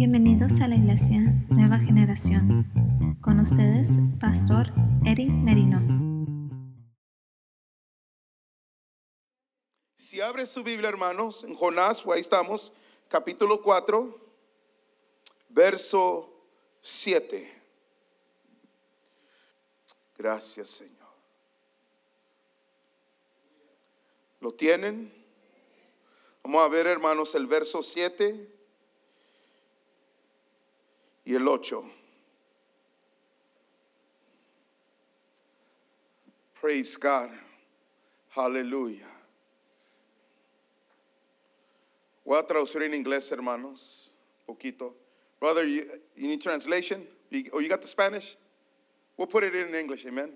Bienvenidos a la Iglesia Nueva Generación. Con ustedes, Pastor Eric Merino. Si abre su Biblia, hermanos, en Jonás, ahí estamos, capítulo 4, verso 7. Gracias, Señor. ¿Lo tienen? Vamos a ver, hermanos, el verso 7 y el 8. Praise God. Aleluya. Voy a traducir en inglés, hermanos, poquito. Brother, you, you need translation? You, oh, you got the Spanish? We'll put it in English, amen.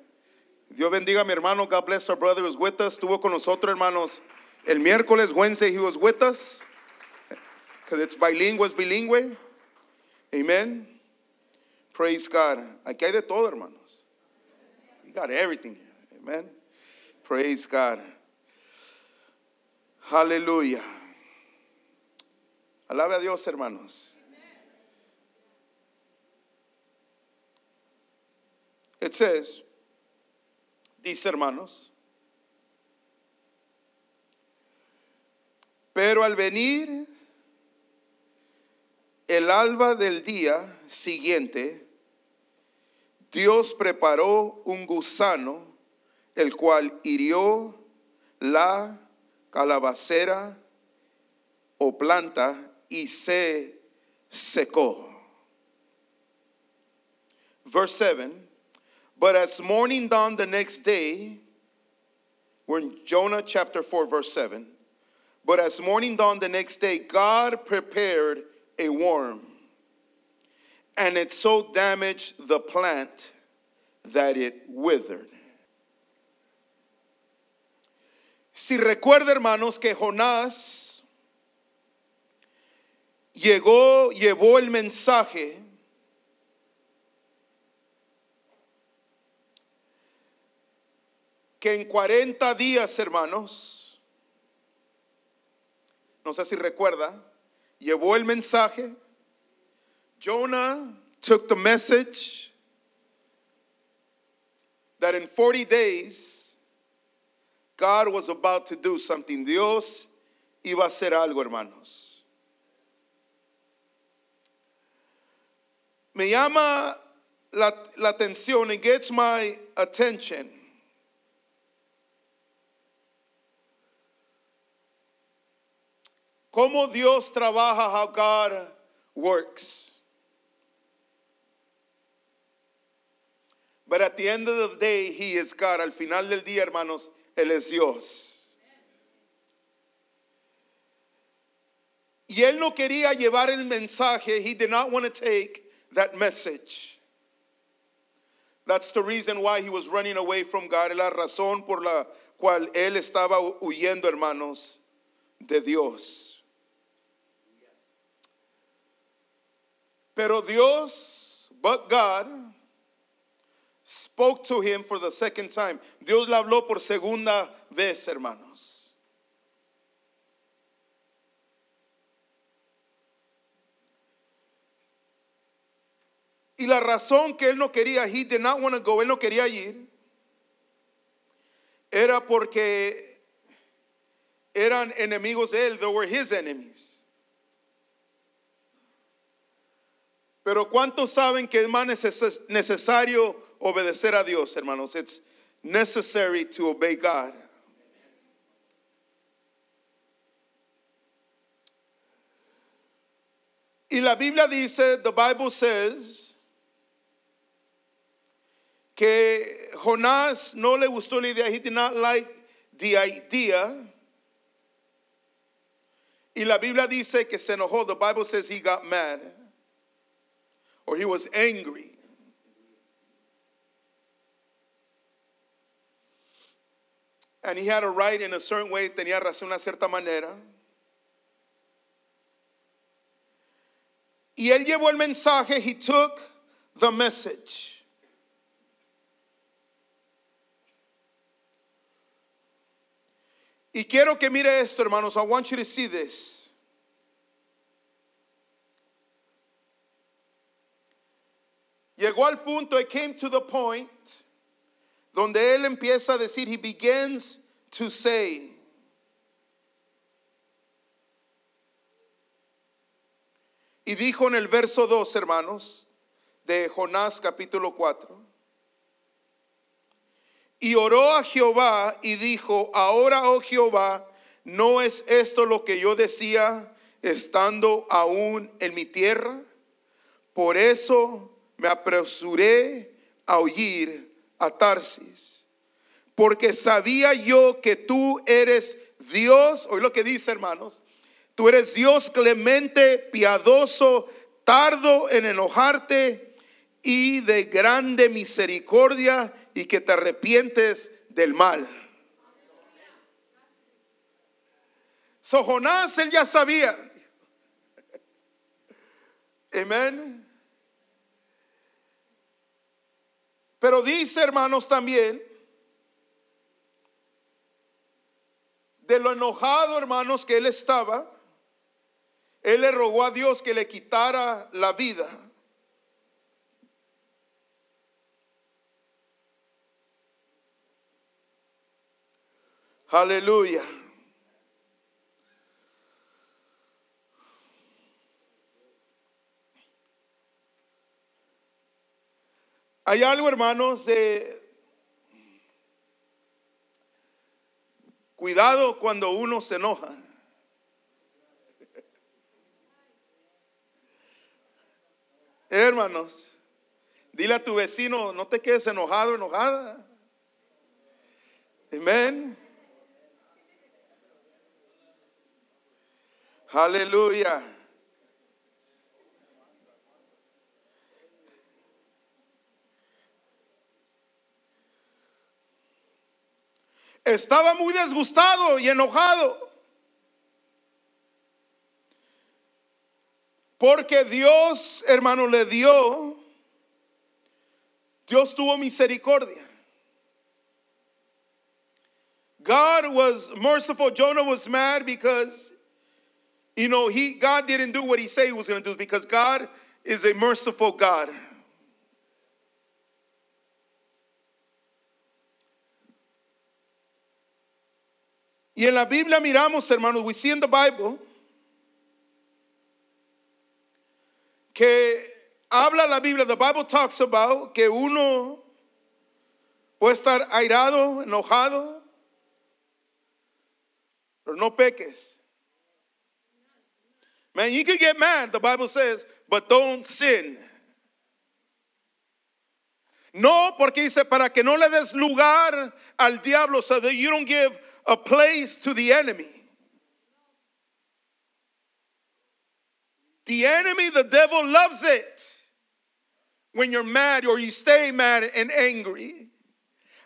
Dios bendiga a mi hermano. God bless our brother who was with us. Estuvo con nosotros, hermanos. El miércoles, Wednesday, he was with us. Because it's bilingual, es bilingüe. Amen. Praise God. Aquí hay de todo, hermanos. You got everything. Amen. Praise God. Aleluya. Alabe a Dios, hermanos. It says, dice hermanos, pero al venir el alba del día siguiente, Dios preparó un gusano, el cual hirió la calabacera o planta y se secó. Verse 7 But as morning dawned the next day, we're in Jonah chapter 4, verse 7. But as morning dawned the next day, God prepared a worm, and it so damaged the plant that it withered. Si recuerda, hermanos, que Jonás llegó, llevó el mensaje que en 40 días, hermanos, no sé si recuerda, llevó el mensaje. Jonah took the message that in 40 days God was about to do something. Dios iba a hacer algo, hermanos. Me llama la, la atención, it gets my attention. Cómo Dios trabaja, how God works. But at the end of the day, He is God. Al final del día, hermanos, Él es Dios. Y Él no quería llevar el mensaje. He did not want to take that message. That's the reason why he was running away from God. Es la razón por la cual él estaba huyendo, hermanos, de Dios. Pero Dios, but God, spoke to him for the second time. Dios le habló por segunda vez, hermanos. Y la razón que él no quería, he did not want to go, él no quería ir, era porque eran enemigos de él, they were his enemies. Pero ¿cuántos saben que es más neces- necesario obedecer a Dios, hermanos? It's necessary to obey God. Y la Biblia dice, the Bible says, que Jonás no le gustó la idea, he did not like the idea. Y la Biblia dice que se enojó, the Bible says he got mad or he was angry. And he had to write in a certain way, tenía razón de una cierta manera. Y él llevó el mensaje, he took the message. Y quiero que mire esto, hermanos. I want you to see this. Llegó al punto, it came to the point, donde él empieza a decir, he begins to say, y dijo en el verso 2, hermanos, de Jonás capítulo 4, y oró a Jehová y dijo, ahora, oh Jehová, ¿no es esto lo que yo decía estando aún en mi tierra? Por eso me apresuré a oír a Tarsis, porque sabía yo que tú eres Dios, oí lo que dice hermanos, tú eres Dios clemente, piadoso, tardo en enojarte y de grande misericordia y que te arrepientes del mal. So Jonás, él ya sabía. Amén. Pero dice, hermanos, también, de lo enojado, hermanos, que él estaba, él le rogó a Dios que le quitara la vida. Aleluya. Hay algo, hermanos, de cuidado cuando uno se enoja. Hermanos, dile a tu vecino, no te quedes enojado, enojada. Amén. Aleluya. Estaba muy disgustado y enojado. Porque Dios, hermano, le dio, Dios tuvo misericordia. God was merciful. Jonah was mad because, you know, he God didn't do what he said he was going to do because God is a merciful God. Y en la Biblia miramos, hermanos, we see in the Bible que habla la Biblia, the Bible talks about que uno puede estar airado, enojado, pero no peques. Man, you can get mad, the Bible says, but don't sin. No, porque dice para que no le des lugar al diablo, so that you don't give a place to the enemy. The enemy, the devil loves it when you're mad or you stay mad and angry.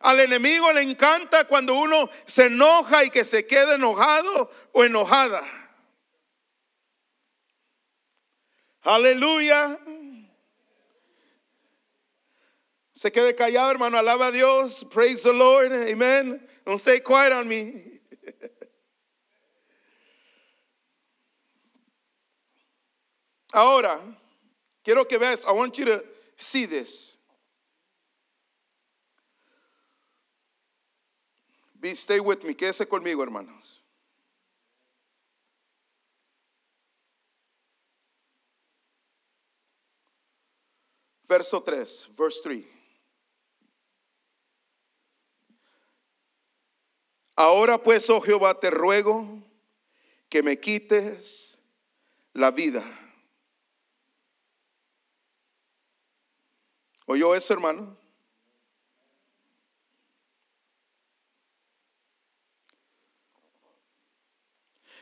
Al enemigo le encanta cuando uno se enoja y que se quede enojado o enojada. Aleluya. Se quede callado, hermano. Alaba a Dios. Praise the Lord. Amen. Don't stay quiet on me. Ahora, quiero que veas, I want you to see this. Be, stay with me, quédese conmigo, hermanos. Verso 3, verse 3. Ahora pues, oh Jehová, te ruego que me quites la vida. ¿Oyó eso, hermano?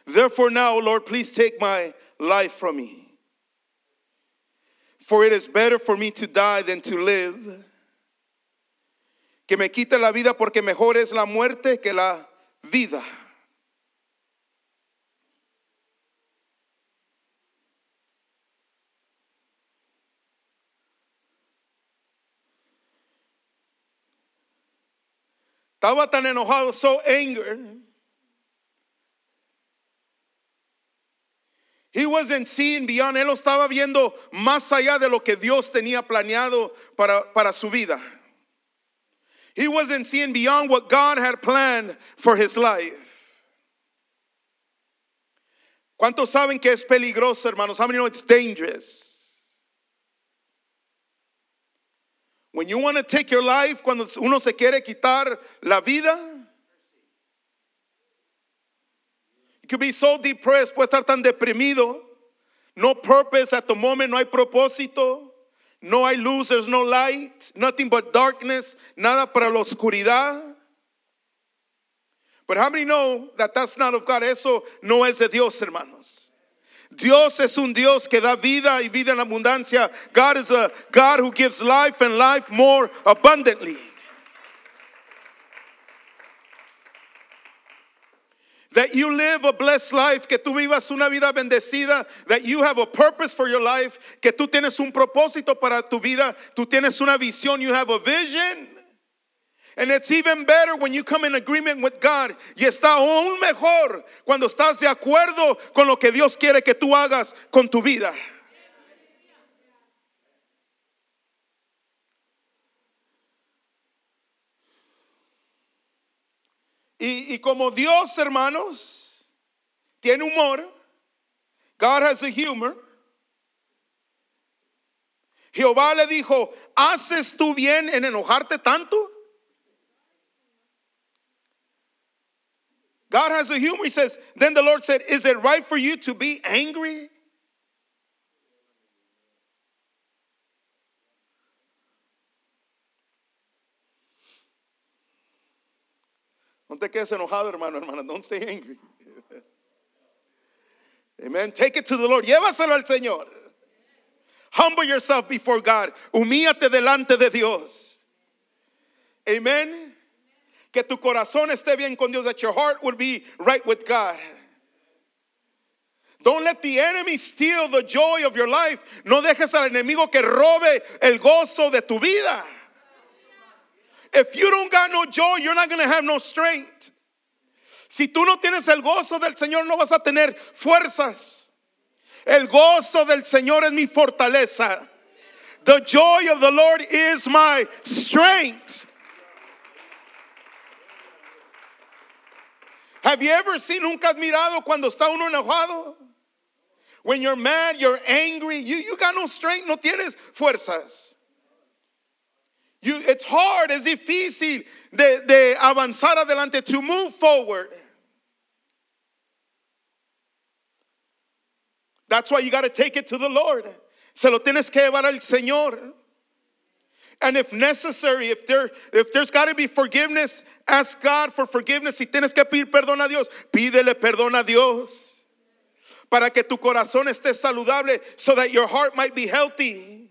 Therefore, now, Lord, please take my life from me. For it is better for me to die than to live. Que me quite la vida porque mejor es la muerte que la vida. Estaba tan enojado, so angry. He wasn't seeing beyond. Él lo estaba viendo más allá de lo que Dios tenía planeado para, para su vida. He wasn't seeing beyond what God had planned for his life. ¿Cuántos saben que es peligroso, hermanos? How many know it's dangerous? When you want to take your life, cuando uno se quiere quitar la vida, you could be so depressed, puede estar tan deprimido. No purpose at the moment, no hay propósito. No hay luz, there's no light, nothing but darkness, nada para la oscuridad. But how many know that that's not of God? Eso no es de Dios, hermanos. Dios es un Dios que da vida y vida en abundancia. God is a God who gives life and life more abundantly. That you live a blessed life, que tú vivas una vida bendecida, that you have a purpose for your life, que tú tienes un propósito para tu vida, tú tienes una visión, you have a vision. And it's even better when you come in agreement with God. Y está aún mejor cuando estás de acuerdo con lo que Dios quiere que tú hagas con tu vida. Y, y como Dios, hermanos, tiene humor, God has a humor. Jehová le dijo, ¿haces tú bien en enojarte tanto? God has a humor. He says, Then the Lord said, Is it right for you to be angry? Te quedes enojado, hermano, hermana. Don't stay angry. Amen. Take it to the Lord. Llévaselo al Señor. Humble yourself before God. Humíate delante de Dios. Amen. Que tu corazón esté bien con Dios. That your heart would be right with God. Don't let the enemy steal the joy of your life. No dejes al enemigo que robe el gozo de tu vida. If you don't got no joy, you're not going to have no strength. Si tú no tienes el gozo del Señor, no vas a tener fuerzas. El gozo del Señor es mi fortaleza. The joy of the Lord is my strength. Have you ever seen nunca admirado cuando está uno enojado? When you're mad, you're angry, you, you got no strength, no tienes fuerzas. You, it's hard, es difícil de, de avanzar adelante, to move forward. That's why you got to take it to the Lord. Se lo tienes que llevar al Señor. And if necessary, if there if there's got to be forgiveness, ask God for forgiveness. Si tienes que pedir perdón a Dios, pídele perdón a Dios. Para que tu corazón esté saludable so that your heart might be healthy.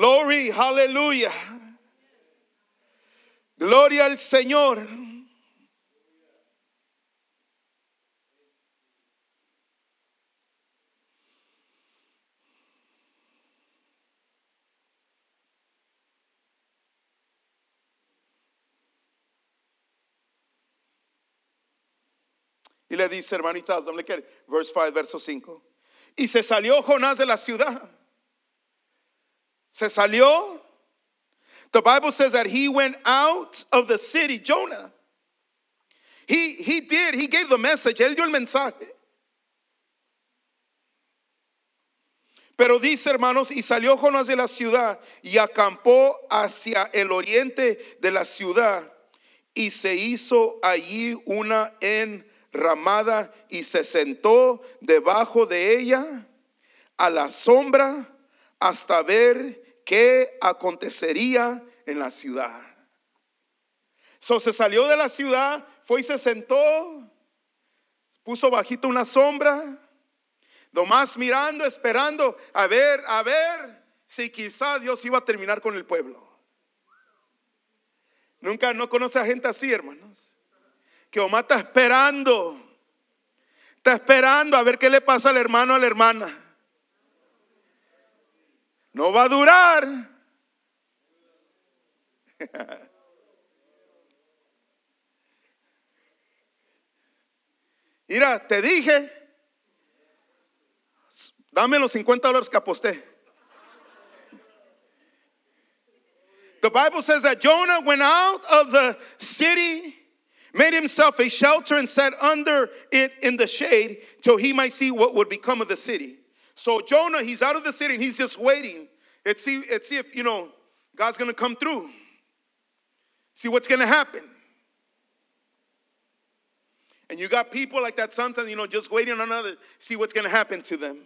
Glory, hallelujah. Gloria al Señor. Y le dice, hermanita, verse 5, verso 5. Y se salió Jonás de la ciudad. Se salió. The Bible says that he went out of the city, Jonah. He, he did, he gave the message, él dio el mensaje. Pero dice, hermanos, y salió Jonás de la ciudad y acampó hacia el oriente de la ciudad y se hizo allí una enramada y se sentó debajo de ella a la sombra hasta ver qué acontecería en la ciudad. So se salió de la ciudad, fue y se sentó, puso bajito una sombra, nomás mirando, esperando a ver, a ver si quizá Dios iba a terminar con el pueblo. Nunca no conoce a gente así, hermanos. Que Omar está esperando, está esperando a ver qué le pasa al hermano, a la hermana. No va a durar. Mira, te dije, dame los 50 dólares que aposté. The Bible says that Jonah went out of the city, made himself a shelter, and sat under it in the shade till he might see what would become of the city. So Jonah, he's out of the city and he's just waiting. Let's see, see if, you know, God's going to come through. See what's going to happen. And you got people like that sometimes, you know, just waiting on another, see what's going to happen to them.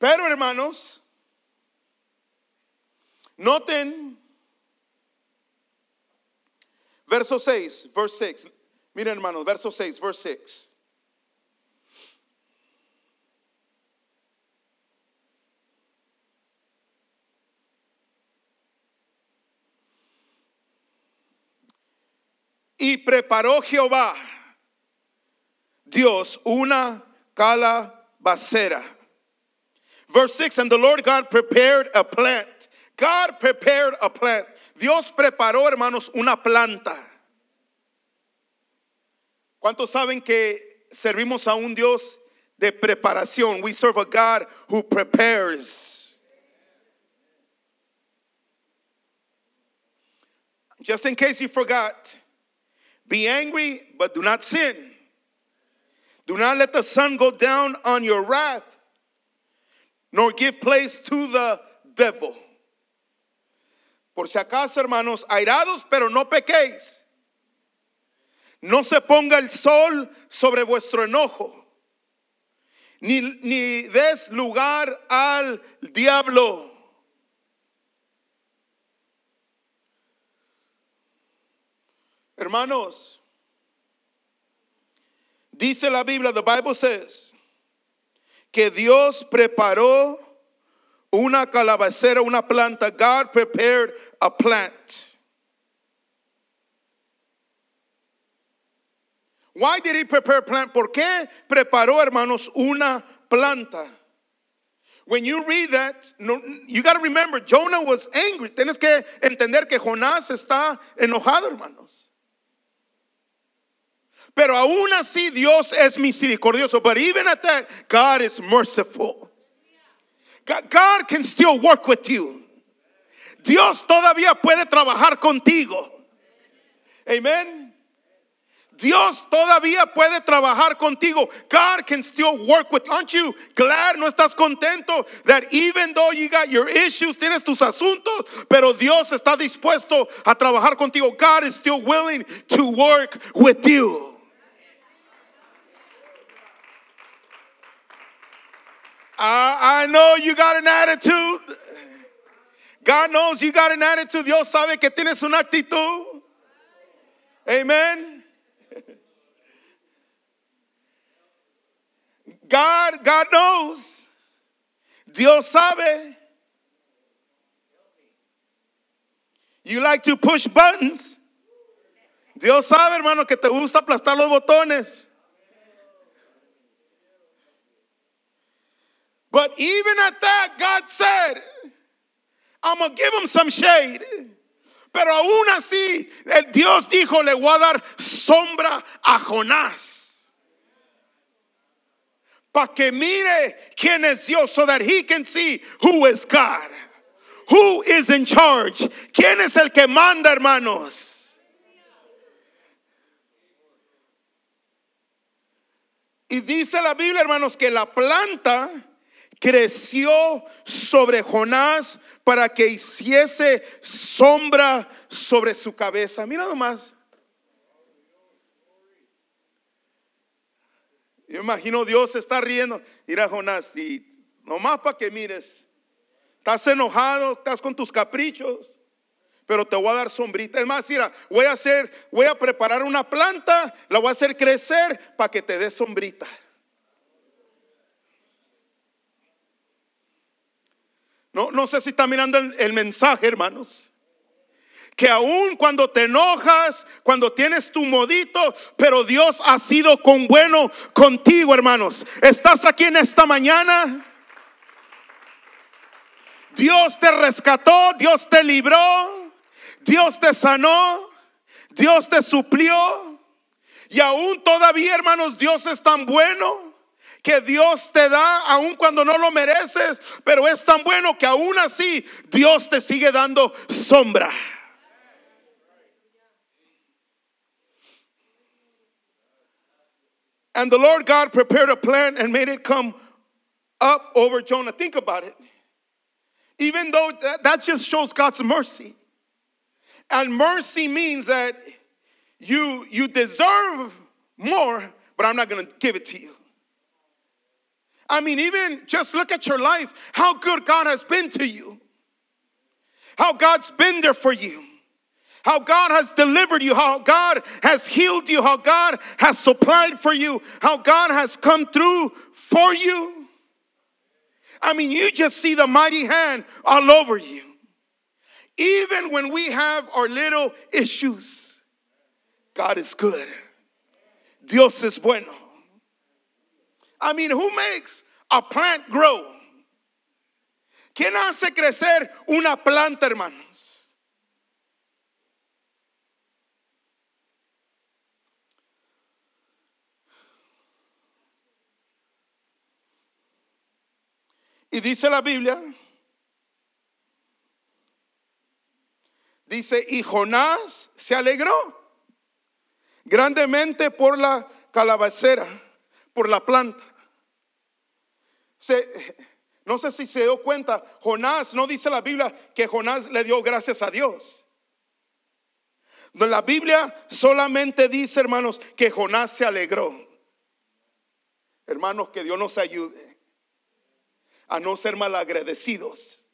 Pero hermanos, noten verso 6, verse 6. Miren hermanos, verso 6, verse 6. Y preparó Jehová, Dios, una calabacera. Verse 6 And the Lord God prepared a plant. God prepared a plant. Dios preparó, hermanos, una planta. ¿Cuántos saben que servimos a un Dios de preparación? We serve a God who prepares. Just in case you forgot, be angry, but do not sin. Do not let the sun go down on your wrath, nor give place to the devil. Por si acaso, hermanos, airados, pero no pequéis. No se ponga el sol sobre vuestro enojo, ni, ni des lugar al diablo. Hermanos, dice la Biblia, the Bible says, que Dios preparó una calabacera, una planta. God prepared a plant. Why did he prepare plant? ¿Por qué preparó, hermanos, una planta? When you read that, you got to remember, Jonah was angry. Tienes que entender que Jonás está enojado, hermanos. Pero aún así Dios es misericordioso. But even at that, God is merciful. God, can still work with you. Dios todavía puede trabajar contigo. Amen. Dios todavía puede trabajar contigo. God can still work with. Aren't you glad? No estás contento that even though you got your issues, tienes tus asuntos, pero Dios está dispuesto a trabajar contigo. God is still willing to work with you. I, I know you got an attitude. God knows you got an attitude. Dios sabe que tienes una actitud. Amen. God, God knows. Dios sabe. You like to push buttons. Dios sabe, hermano, que te gusta aplastar los botones. But even at that, God said, I'm going to give him some shade. Pero aún así, Dios dijo, le voy a dar sombra a Jonás. Para que mire quién es Dios, so that he can see who is God. Who is in charge? ¿Quién es el que manda, hermanos? Y dice la Biblia, hermanos, que la planta creció sobre Jonás para que hiciese sombra sobre su cabeza. Mira nomás. Yo imagino Dios está riendo. Mira Jonás, y nomás para que mires. Estás enojado, estás con tus caprichos, pero te voy a dar sombrita. Es más, mira, voy a hacer, voy a preparar una planta, la voy a hacer crecer para que te dé sombrita. No, sé si está mirando el, el mensaje, hermanos. Que aún cuando te enojas, cuando tienes tu modito, pero Dios ha sido con bueno contigo, hermanos. Estás aquí en esta mañana. Dios te rescató, Dios te libró, Dios te sanó, Dios te suplió. Y aún todavía, hermanos, Dios es tan bueno que Dios te da aun cuando no lo mereces, pero es tan bueno que aún así Dios te sigue dando sombra. And the Lord God prepared a plan and made it come up over Jonah. Think about it. Even though that, that just shows God's mercy. And mercy means that you you deserve more, but I'm not going to give it to you. I mean, even just look at your life, how good God has been to you, how God's been there for you, how God has delivered you, how God has healed you, how God has supplied for you, how God has come through for you. I mean, you just see the mighty hand all over you. Even when we have our little issues, God is good. Dios es bueno. I mean, who makes a plant grow? ¿Quién hace crecer una planta, hermanos? Y dice la Biblia, dice, y Jonás se alegró grandemente por la calabacera, por la planta. No sé si se dio cuenta, Jonás, no dice la Biblia que Jonás le dio gracias a Dios. La Biblia solamente dice, hermanos, que Jonás se alegró. Hermanos, que Dios nos ayude a no ser malagradecidos.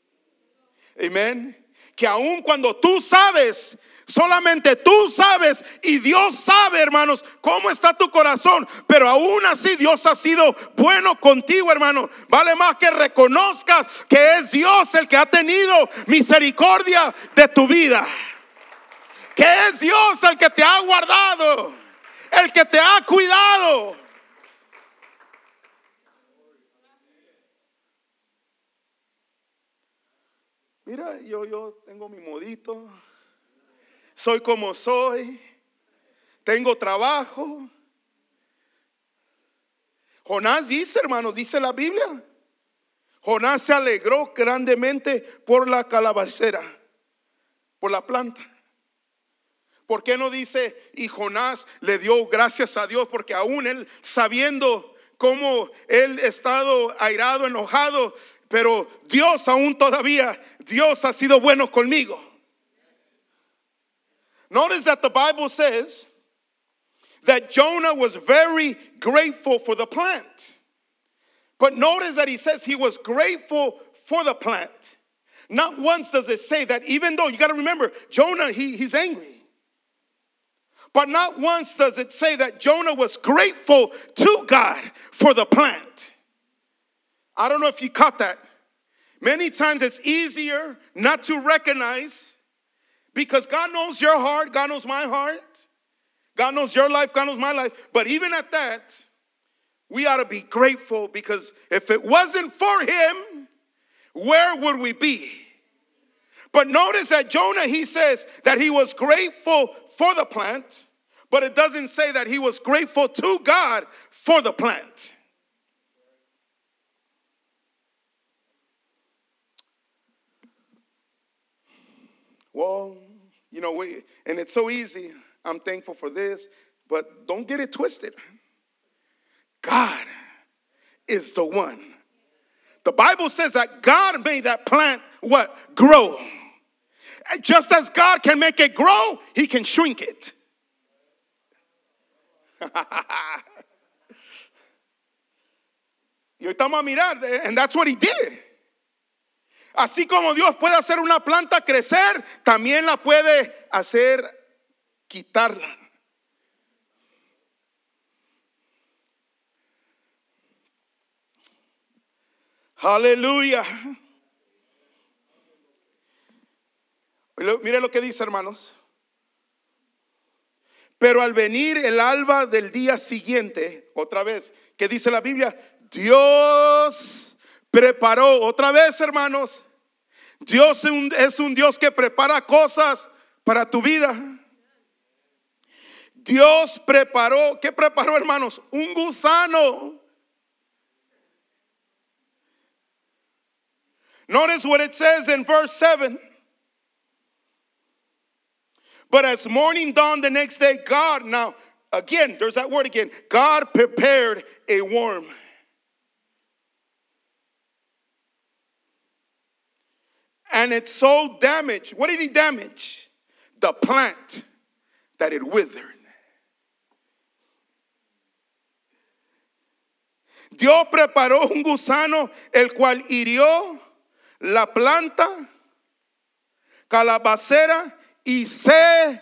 Amén. Que aun cuando tú sabes, solamente tú sabes y Dios sabe, hermanos, cómo está tu corazón, pero aún así Dios ha sido bueno contigo, hermano. Vale más que reconozcas que es Dios el que ha tenido misericordia de tu vida. Que es Dios el que te ha guardado, el que te ha cuidado. Mira, yo, yo tengo mi modito, soy como soy, tengo trabajo. Jonás dice, hermanos, dice la Biblia. Jonás se alegró grandemente por la calabacera, por la planta. ¿Por qué no dice, y Jonás le dio gracias a Dios? Porque aún él, sabiendo cómo él estado airado, enojado, pero Dios aún todavía, Dios ha sido bueno conmigo. Notice that the Bible says that Jonah was very grateful for the plant. But notice that he says he was grateful for the plant. Not once does it say that, even though you got to remember, Jonah, he, he's angry. But not once does it say that Jonah was grateful to God for the plant. I don't know if you caught that. Many times it's easier not to recognize because God knows your heart, God knows my heart, God knows your life, God knows my life. But even at that, we ought to be grateful because if it wasn't for Him, where would we be? But notice that Jonah, he says that he was grateful for the plant, but it doesn't say that he was grateful to God for the plant. Well, you know, we, and it's so easy. I'm thankful for this, but don't get it twisted. God is the one. The Bible says that God made that plant what? Grow. Just as God can make it grow, He can shrink it. y estamos a mirar, and that's what He did. Así como Dios puede hacer una planta crecer, también la puede hacer quitarla. Aleluya. Mire lo que dice, hermanos. Pero al venir el alba del día siguiente, otra vez, que dice la Biblia, Dios preparó, otra vez, hermanos, Dios es un Dios que prepara cosas para tu vida. Dios preparó, ¿qué preparó hermanos? Un gusano. Notice what it says in verse 7. But as morning dawned the next day, God, now again, there's that word again. God prepared a worm. And it so damaged. What did he damage? The plant that it withered. Dios preparó un gusano el cual hirió la planta calabacera y se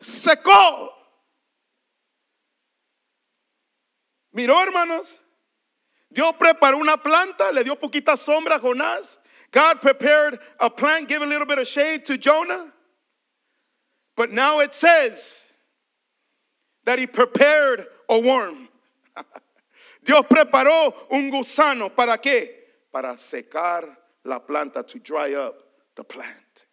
secó. Miró, hermanos. Dios preparó una planta, le dio poquita sombra a Jonás. God prepared a plant, gave a little bit of shade to Jonah. But now it says that he prepared a worm. Dios preparó un gusano. ¿Para qué? Para secar la planta, to dry up the plant.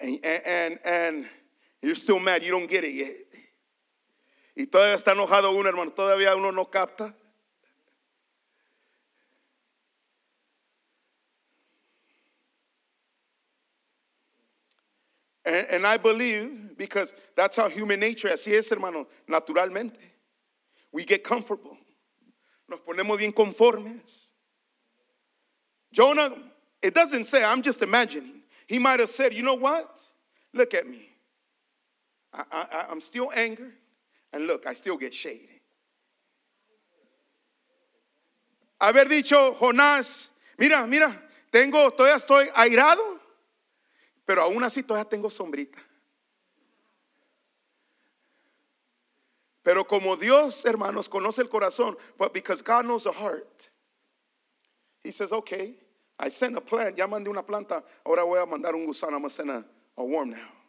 And, and, and you're still mad, you don't get it yet. Y todavía está enojado uno, hermano, todavía uno no capta. And, and I believe, because that's how human nature, así es, hermano, naturalmente. We get comfortable. Nos ponemos bien conformes. Jonah, it doesn't say, I'm just imagining. He might have said, you know what? Look at me. I, I, I'm still angered. And look, I still get shade. Haber dicho, Jonás, mira, mira, tengo, todavía estoy airado, pero aún así todavía tengo sombrita. Pero como Dios, hermanos, conoce el corazón, but because God knows the heart, He says, okay, I sent a plant, ya mandé una planta, ahora voy a mandar un gusano, I'm a, a worm now.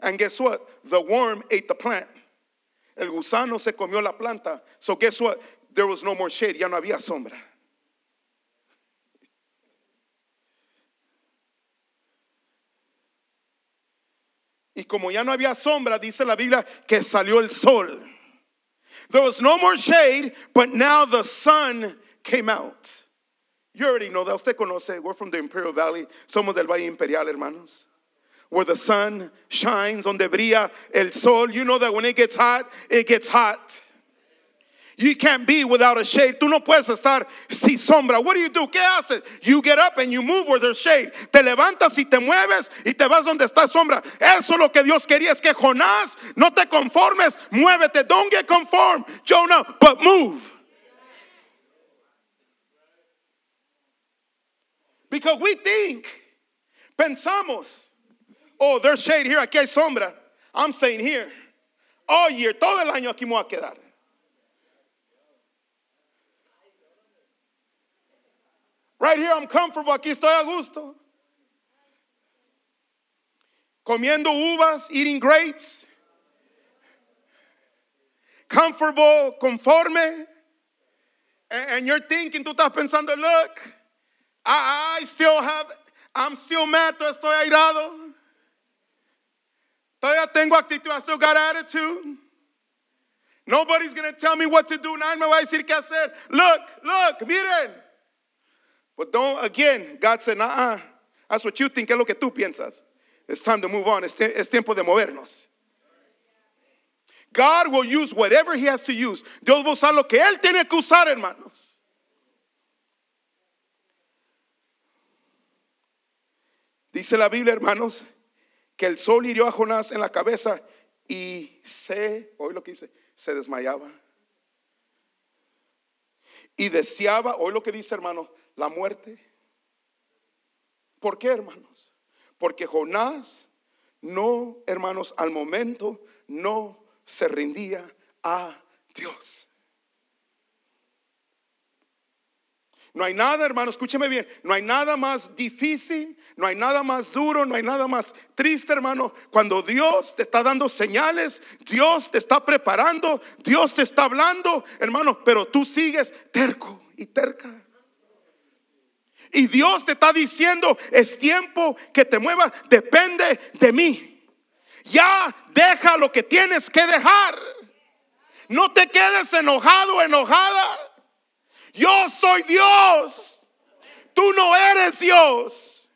And guess what? The worm ate the plant. El gusano se comió la planta. So guess what? There was no more shade, ya no había sombra. Y como ya no había sombra, dice la Biblia que salió el sol. There was no more shade, but now the sun came out. You already know that. Usted conoce. We're from the Imperial Valley. Somos del Valle Imperial, hermanos. Where the sun shines, donde brilla el sol. You know that when it gets hot, it gets hot. You can't be without a shade. Tú no puedes estar sin sombra. What do you do? ¿Qué haces? You get up and you move where there's shade. Te levantas y te mueves y te vas donde está sombra. Eso es lo que Dios quería. Es que Jonás, no te conformes. Muévete. Don't get conformed, Jonah, but move. Because we think, pensamos, oh, there's shade here, aquí hay sombra. I'm saying here, all year, todo el año aquí me voy a quedar. Right here, I'm comfortable, aquí estoy a gusto. Comiendo uvas, eating grapes. Comfortable, conforme. And, you're thinking, tú estás pensando, look, I, I still have, I'm still mad, estoy airado. Todavía tengo actitud, I still got attitude. Nobody's going to tell me what to do. Nadie me va a decir qué hacer. Look, look, miren. But don't, again, God said, nah, that's what you think, es lo que tú piensas. It's time to move on. Es, es tiempo de movernos. God will use whatever He has to use. Dios va a usar lo que Él tiene que usar, hermanos. Dice la Biblia, hermanos, que el sol hirió a Jonás en la cabeza y se, hoy lo que dice, se desmayaba. Y deseaba, hoy lo que dice, hermanos, la muerte. ¿Por qué, hermanos? Porque Jonás no, hermanos, al momento no se rendía a Dios. No hay nada, hermano, escúcheme bien, no hay nada más difícil, no hay nada más duro, no hay nada más triste, hermano, cuando Dios te está dando señales, Dios te está preparando, Dios te está hablando, hermano, pero tú sigues terco y terca. Y Dios te está diciendo, es tiempo que te muevas, depende de mí. Ya deja lo que tienes que dejar. No te quedes enojado enojada. Yo soy Dios. Tú no eres Dios.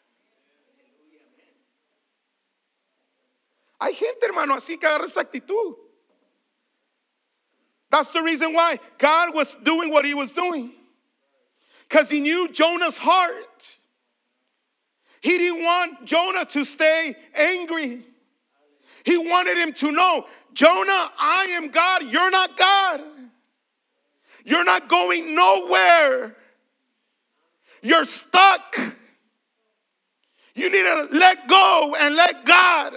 Hay gente, hermano, así que agarra esa actitud. That's the reason why God was doing what he was doing. Because he knew Jonah's heart. He didn't want Jonah to stay angry. He wanted him to know Jonah, I am God, you're not God. You're not going nowhere. You're stuck. You need to let go and let God.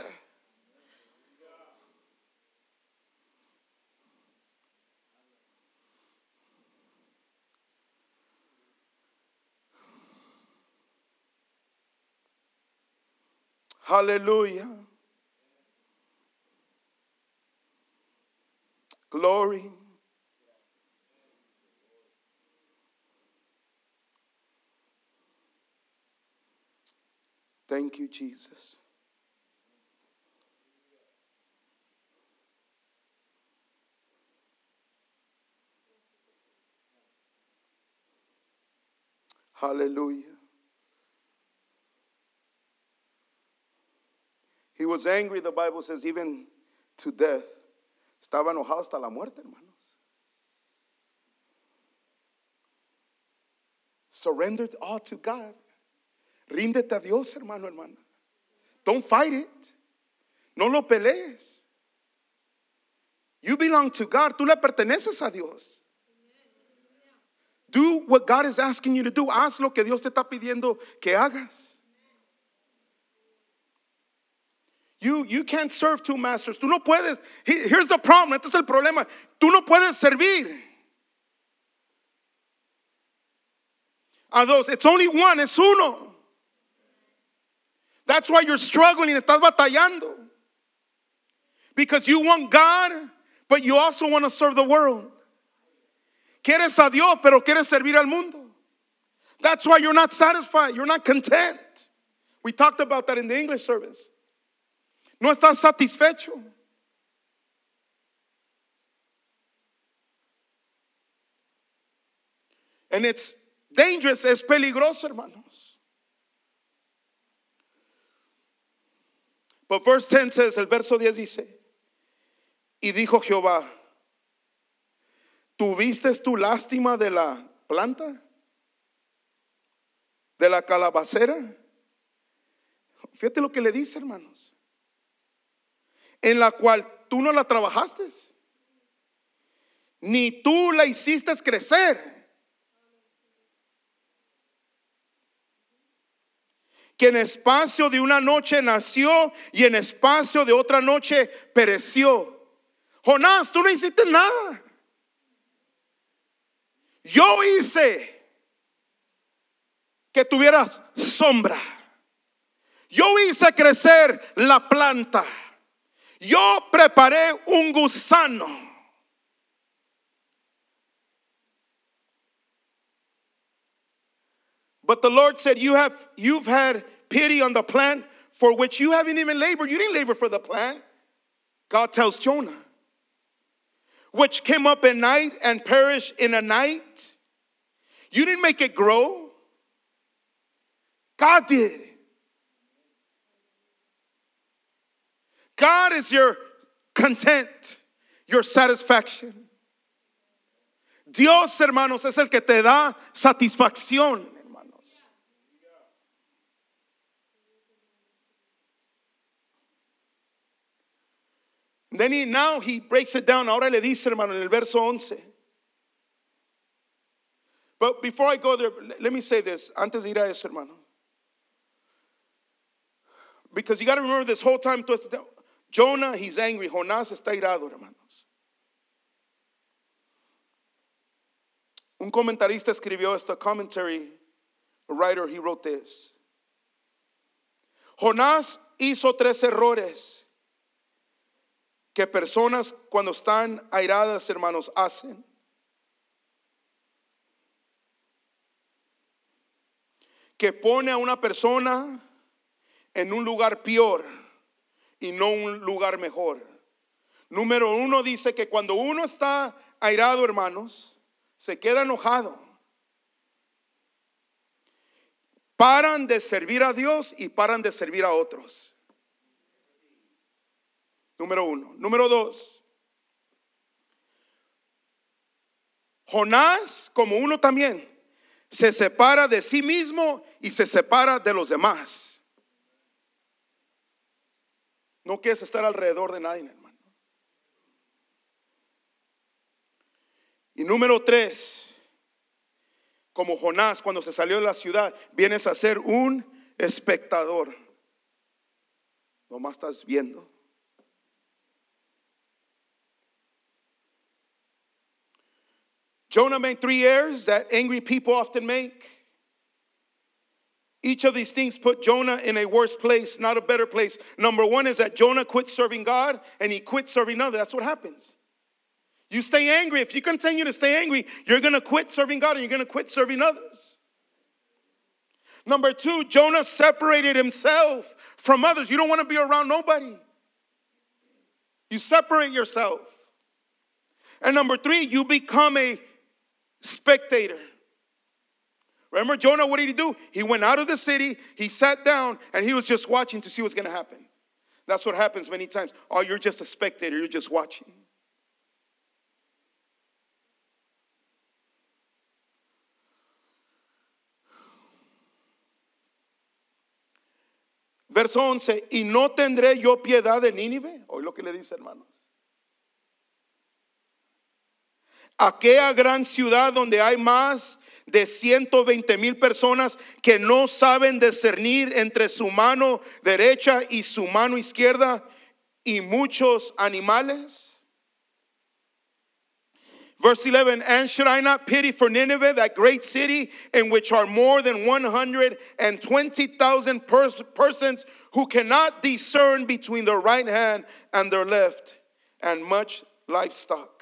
Hallelujah. Glory. Thank you, Jesus. Hallelujah. He was angry, the Bible says, even to death. Estaba enojado hasta la muerte, hermanos. Surrendered all to God. Ríndete a Dios, hermano, hermana. Don't fight it. No lo pelees. You belong to God. Tú le perteneces a Dios. Do what God is asking you to do. Haz lo que Dios te está pidiendo que hagas. You, you can't serve two masters. Tú no puedes. He- Here's the problem. Este es el problema. Tú no puedes servir a dos. It's only one. Es uno. That's why you're struggling. Estás batallando. Because you want God, but you also want to serve the world. Quieres a Dios, pero quieres servir al mundo. That's why you're not satisfied. You're not content. We talked about that in the English service. No estás satisfecho. And it's dangerous, es peligroso, hermanos. But verse 10 says, el verso 10 dice, y dijo Jehová, ¿tuviste tu lástima de la planta? ¿De la calabacera? Fíjate lo que le dice, hermanos. En la cual tú no la trabajaste, ni tú la hiciste crecer. En espacio de una noche nació y en espacio de otra noche pereció. Jonás, tú no hiciste nada. Yo hice que tuvieras sombra. Yo hice crecer la planta. Yo preparé un gusano. But the Lord said, You have you've had pity on the plant for which you haven't even labored. You didn't labor for the plant. God tells Jonah, which came up at night and perished in a night. You didn't make it grow. God did. God is your content, your satisfaction. Dios, hermanos, es el que te da satisfacción, then he, now he breaks it down. Ahora le dice, hermano, en el verso 11. But before I go there, let me say this. Antes de ir a eso, hermano. Because you got to remember this whole time. Jonah, he's angry. Jonás está irado, hermanos. Un comentarista escribió esta commentary. A writer, he wrote this. Jonás hizo tres errores que personas cuando están airadas, hermanos, hacen. que pone a una persona en un lugar peor y no un lugar mejor. Número uno dice que cuando uno está airado, hermanos, se queda enojado. Paran de servir a Dios y paran de servir a otros. Número uno. Número dos. Jonás, como uno también, se separa de sí mismo y se separa de los demás. No quieres estar alrededor de nadie, hermano. Y número tres, como Jonás cuando se salió de la ciudad, vienes a ser un espectador. Nomás estás viendo. Jonah made three errors that angry people often make. Each of these things put Jonah in a worse place, not a better place. Number one is that Jonah quit serving God and he quit serving others. That's what happens. You stay angry. If you continue to stay angry, you're going to quit serving God and you're going to quit serving others. Number two, Jonah separated himself from others. You don't want to be around nobody. You separate yourself. And number three, you become a spectator. Remember Jonah, what did he do? He went out of the city, he sat down, and he was just watching to see what's going to happen. That's what happens many times. Oh, you're just a spectator, you're just watching. Verso 11, y no tendré yo piedad de Nínive. Hoy lo que le dice, hermanos. Aquella gran ciudad donde hay más de 120 mil personas que no saben discernir entre su mano derecha y su mano izquierda y muchos animales. Verse 11, and should I not pity for Nineveh, that great city in which are more than 120,000 pers- persons who cannot discern between their right hand and their left, and much livestock?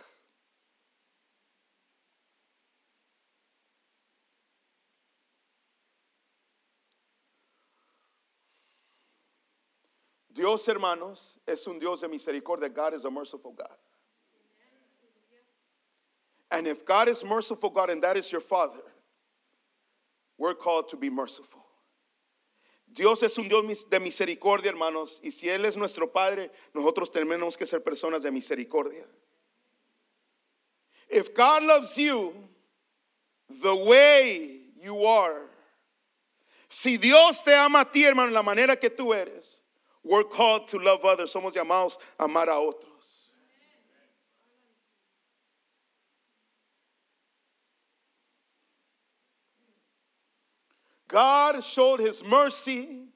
Dios, hermanos, es un Dios de misericordia. God is a merciful God. And if God is merciful God and that is your Father, we're called to be merciful. Dios es un Dios de misericordia, hermanos, y si Él es nuestro Padre, nosotros tenemos que ser personas de misericordia. If God loves you the way you are, si Dios te ama a ti, hermano, la manera que tú eres, we're called to love others. Somos llamados a amar a otros. God showed his mercy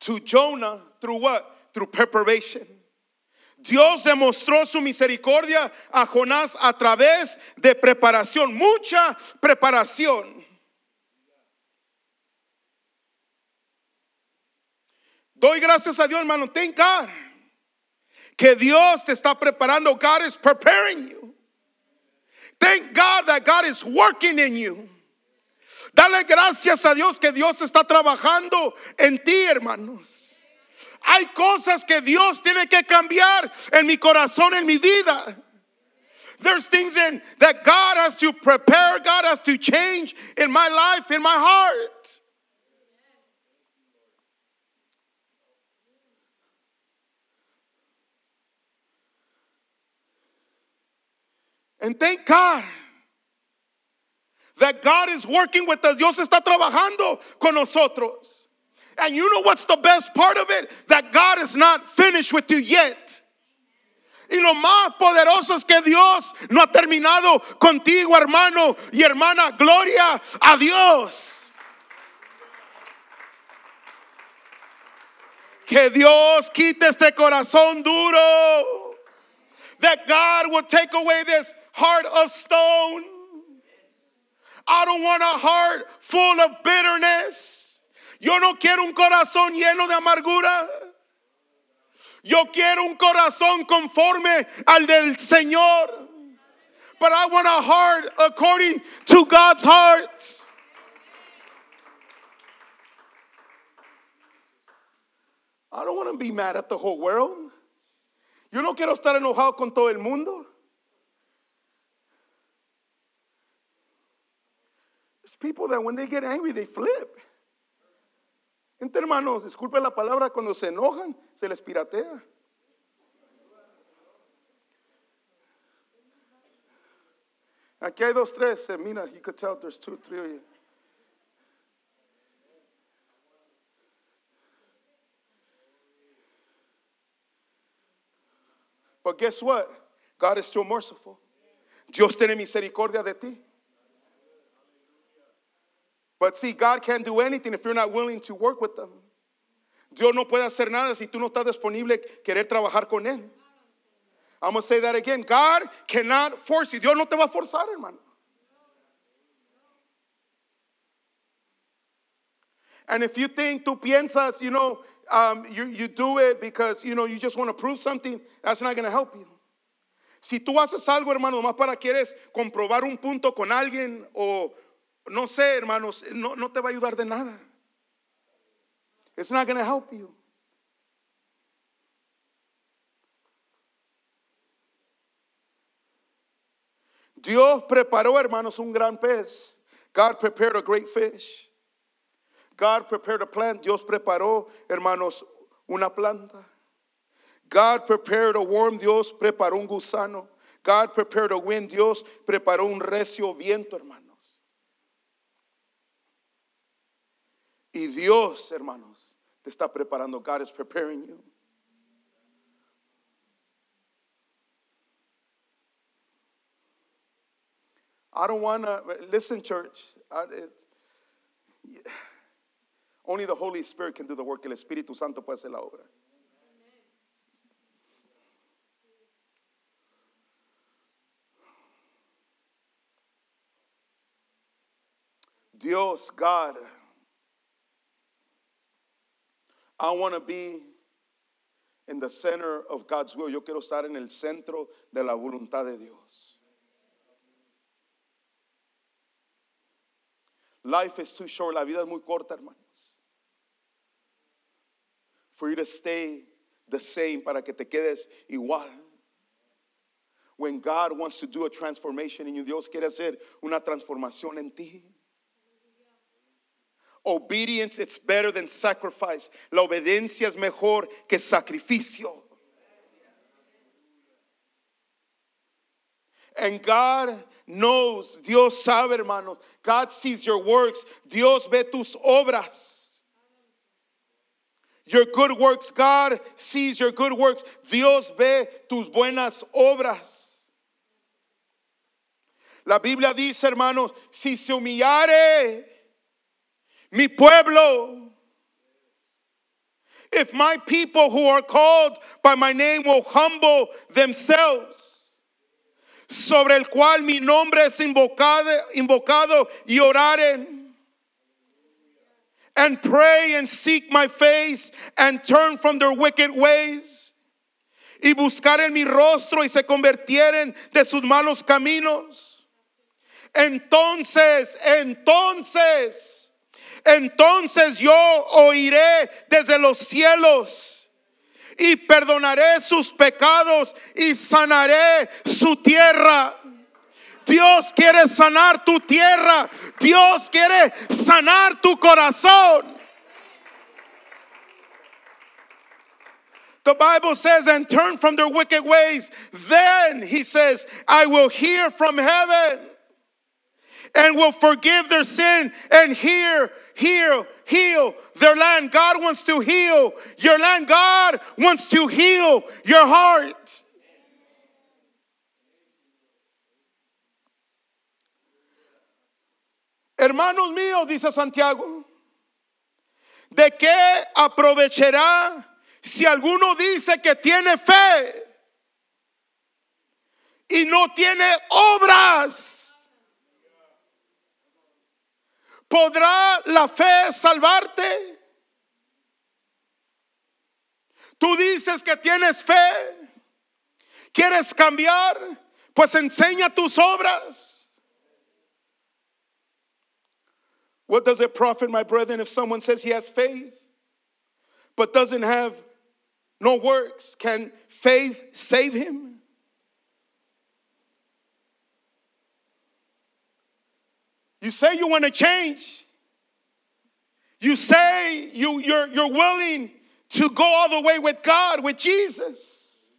to Jonah through what? Through preparation. Dios demostró su misericordia a Jonás a través de preparación, mucha preparación. Doy gracias a Dios, hermano. Thank God. Que Dios te está preparando. God is preparing you. Thank God that God is working in you. Dale gracias a Dios que Dios está trabajando en ti, hermanos. Hay cosas que Dios tiene que cambiar en mi corazón, en mi vida. There's things in that God has to prepare, God has to change in my life, in my heart. And thank God that God is working with us. Dios está trabajando con nosotros. And you know what's the best part of it? That God is not finished with you yet. Y lo más poderoso es que Dios no ha terminado contigo, hermano y hermana. Gloria a Dios. Que Dios quite este corazón duro. That God will take away this heart of stone. I don't want a heart full of bitterness. Yo no quiero un corazón lleno de amargura. Yo quiero un corazón conforme al del Señor. But I want a heart according to God's heart. I don't want to be mad at the whole world. Yo no quiero estar enojado con todo el mundo. There's people that when they get angry, they flip. Entre hermanos, disculpe la palabra, cuando se enojan, se les piratea. Aquí hay dos, tres. Mira, you could tell there's two, three of you. But guess what? God is still merciful. Dios tiene misericordia de ti. But see, God can't do anything if you're not willing to work with them. Dios no puede hacer nada si tú no estás disponible querer trabajar con Él. I'm going to say that again. God cannot force you. Dios no te va a forzar, hermano. And if you think, tú piensas, you know, um, you, you do it because, you know, you just want to prove something, that's not going to help you. Si tú haces algo, hermano, más para quieres comprobar un punto con alguien o no sé, hermanos, no, no te va a ayudar de nada. It's not going to help you. Dios preparó, hermanos, un gran pez. God prepared a great fish. God prepared a plant. Dios preparó, hermanos, una planta. God prepared a worm. Dios preparó un gusano. God prepared a wind. Dios preparó un recio viento, hermanos. Y Dios, hermanos, te está preparando. God is preparing you. I don't want to listen, church. I- it- only the Holy Spirit can do the work. El Espíritu Santo puede hacer la obra. Dios, God, I want to be in the center of God's will. Yo quiero estar en el centro de la voluntad de Dios. Life is too short. La vida es muy corta, hermanos. For you to stay the same, para que te quedes igual. When God wants to do a transformation in you, Dios quiere hacer una transformación en ti. Obedience, it's better than sacrifice. La obediencia es mejor que sacrificio. And God knows, Dios sabe, hermanos. God sees your works. Dios ve tus obras. Your good works, God sees your good works. Dios ve tus buenas obras. La Biblia dice, hermanos, si se humillare mi pueblo, if my people who are called by my name will humble themselves, sobre el cual mi nombre es invocado, invocado y oraren, and pray and seek my face and turn from their wicked ways, y buscar en mi rostro y se convirtieren de sus malos caminos. Entonces, entonces, entonces yo oiré desde los cielos y perdonaré sus pecados y sanaré su tierra. Dios quiere sanar tu tierra. Dios quiere sanar tu corazón. The Bible says, and turn from their wicked ways. Then, he says, I will hear from heaven and will forgive their sin and hear, heal, heal their land. God wants to heal your land. God wants to heal your heart. Hermanos míos, dice Santiago, ¿de qué aprovechará si alguno dice que tiene fe y no tiene obras? ¿Podrá la fe salvarte? Tú dices que tienes fe, quieres cambiar, pues enseña tus obras. What does it profit, my brethren, if someone says he has faith but doesn't have no works, can faith save him? You say you want to change. You say you, you're, you're willing to go all the way with God, with Jesus.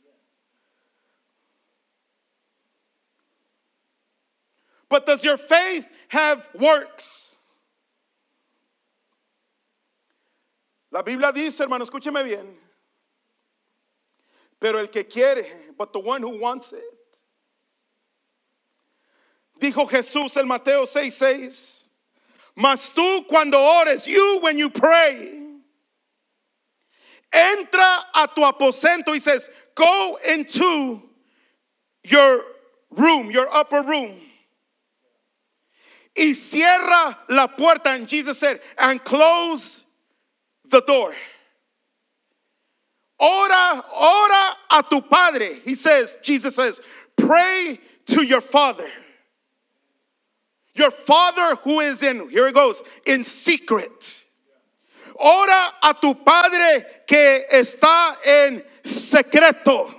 But does your faith have works? La Biblia dice, hermano, escúcheme bien. Pero el que quiere, but the one who wants it. Dijo Jesús en Mateo 6:6. 6, Mas tú cuando ores, you when you pray, entra a tu aposento. He says, go into your room, your upper room. Y cierra la puerta. And Jesus said, and close the door. Ora, ora a tu padre. He says, Jesus says, pray to your father. Your father who is in, here it goes, in secret. Ora a tu padre que está en secreto.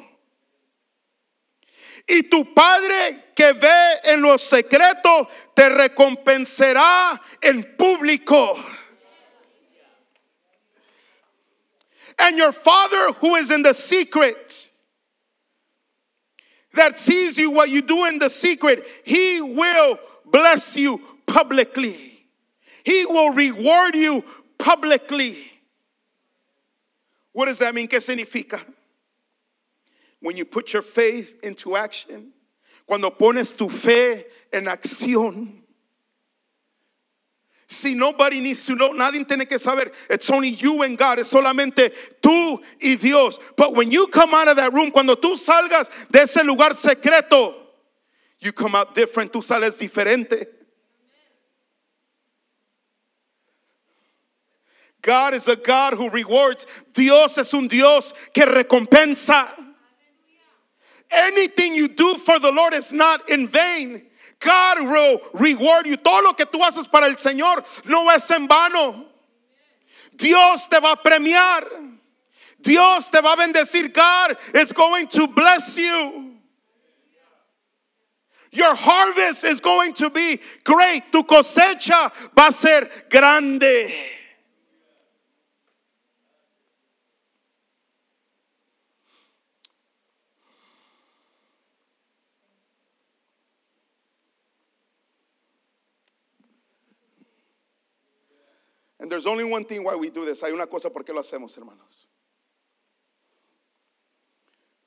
Y tu padre que ve en lo secreto te recompensará en público. And your father who is in the secret, that sees you what you do in the secret, he will bless you publicly. He will reward you publicly. What does that mean? ¿Qué significa? When you put your faith into action, cuando pones tu fe en acción. See, nobody needs to know, nadie tiene que saber. It's only you and God. Es solamente tú y Dios. But when you come out of that room, cuando tú salgas de ese lugar secreto, you come out different, tú sales diferente. God is a God who rewards. Dios es un Dios que recompensa. Anything you do for the Lord is not in vain. God will reward you. Todo lo que tú haces para el Señor no es en vano. Dios te va a premiar. Dios te va a bendecir. God is going to bless you. Your harvest is going to be great. Tu cosecha va a ser grande. And there's only one thing why we do this. Hay una cosa por qué lo hacemos, hermanos.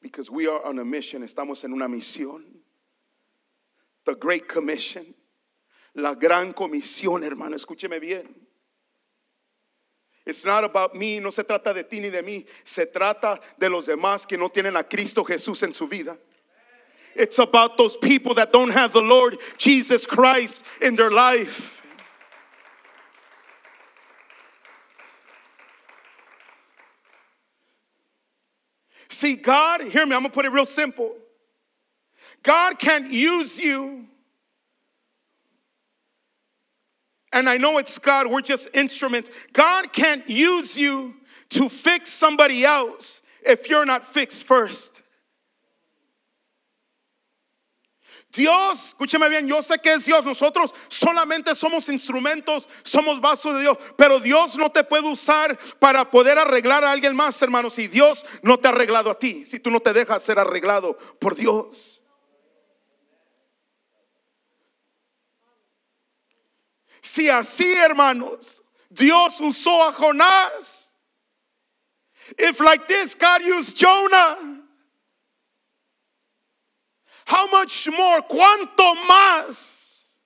Because we are on a mission. Estamos en una misión. The Great Commission. La gran comisión, hermano. Escúcheme bien. It's not about me, no se trata de ti ni de mí, se trata de los demás que no tienen a Cristo Jesús en su vida. It's about those people that don't have the Lord Jesus Christ in their life. See, God, hear me, I'm gonna put it real simple. God can't use you. And I know it's God, we're just instruments. God can't use you to fix somebody else if you're not fixed first. Dios, escúcheme bien, yo sé que es Dios, nosotros solamente somos instrumentos, somos vasos de Dios, pero Dios no te puede usar para poder arreglar a alguien más, hermanos, si Dios no te ha arreglado a ti, si tú no te dejas ser arreglado por Dios. Si así, hermanos, Dios usó a Jonás, if like this God used Jonah, how much more, cuánto más,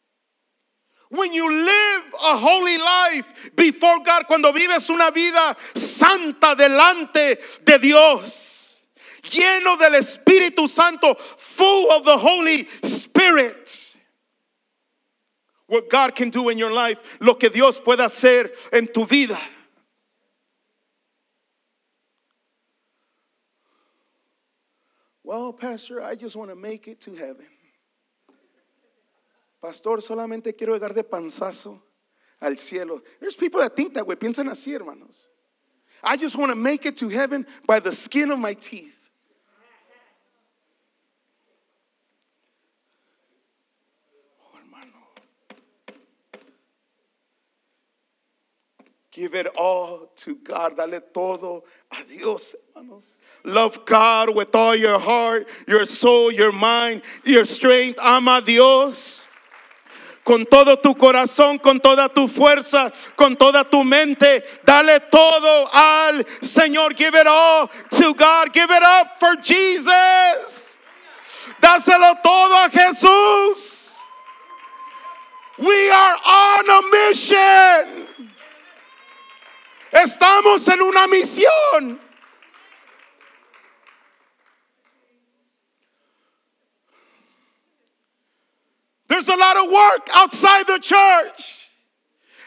when you live a holy life before God, cuando vives una vida santa delante de Dios, lleno del Espíritu Santo, full of the Holy Spirit what God can do in your life, lo que Dios puede hacer en tu vida. Well, Pastor, I just want to make it to heaven. Pastor, solamente quiero llegar de panzazo al cielo. There's people that think that way, piensan así, hermanos. I just want to make it to heaven by the skin of my teeth. Give it all to God. Dale todo a Dios, hermanos. Love God with all your heart, your soul, your mind, your strength. Ama a Dios. Con todo tu corazón, con toda tu fuerza, con toda tu mente. Dale todo al Señor. Give it all to God. Give it up for Jesus. Dáselo todo a Jesús. We are on a mission. Estamos en una misión. There's a lot of work outside the church.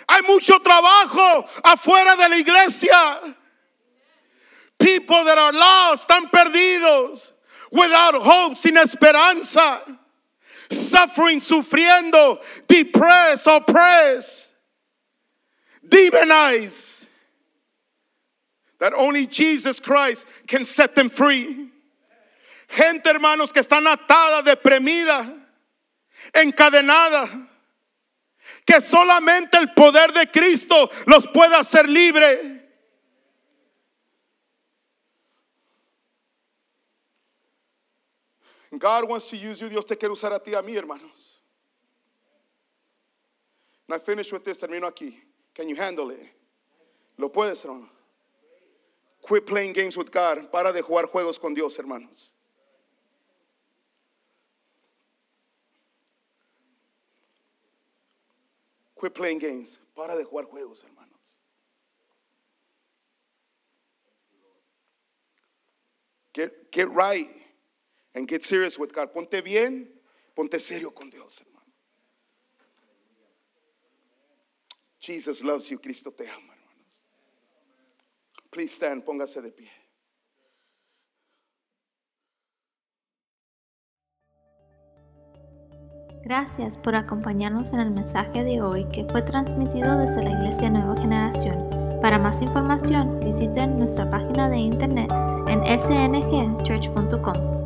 Hay mucho trabajo afuera de la iglesia. People that are lost, están perdidos, without hope, sin esperanza, suffering, sufriendo, depressed, oppressed, demonized. That only Jesus Christ can set them free. Gente, hermanos, que están atada, deprimida, encadenada. Que solamente el poder de Cristo los puede hacer libre. God wants to use you. Dios te quiere usar a ti, a mí, hermanos. And I finish with this. Termino aquí. Can you handle it? Lo puedes, hermano. Quit playing games with God. Para de jugar juegos con Dios, hermanos. Quit playing games. Para de jugar juegos, hermanos. Get, get right and get serious with God. Ponte bien, ponte serio con Dios, hermano. Jesus loves you. Cristo te ama. Please stand, póngase de pie. Gracias por acompañarnos en el mensaje de hoy que fue transmitido desde la Iglesia Nueva Generación. Para más información, visiten nuestra página de internet en sngchurch.com.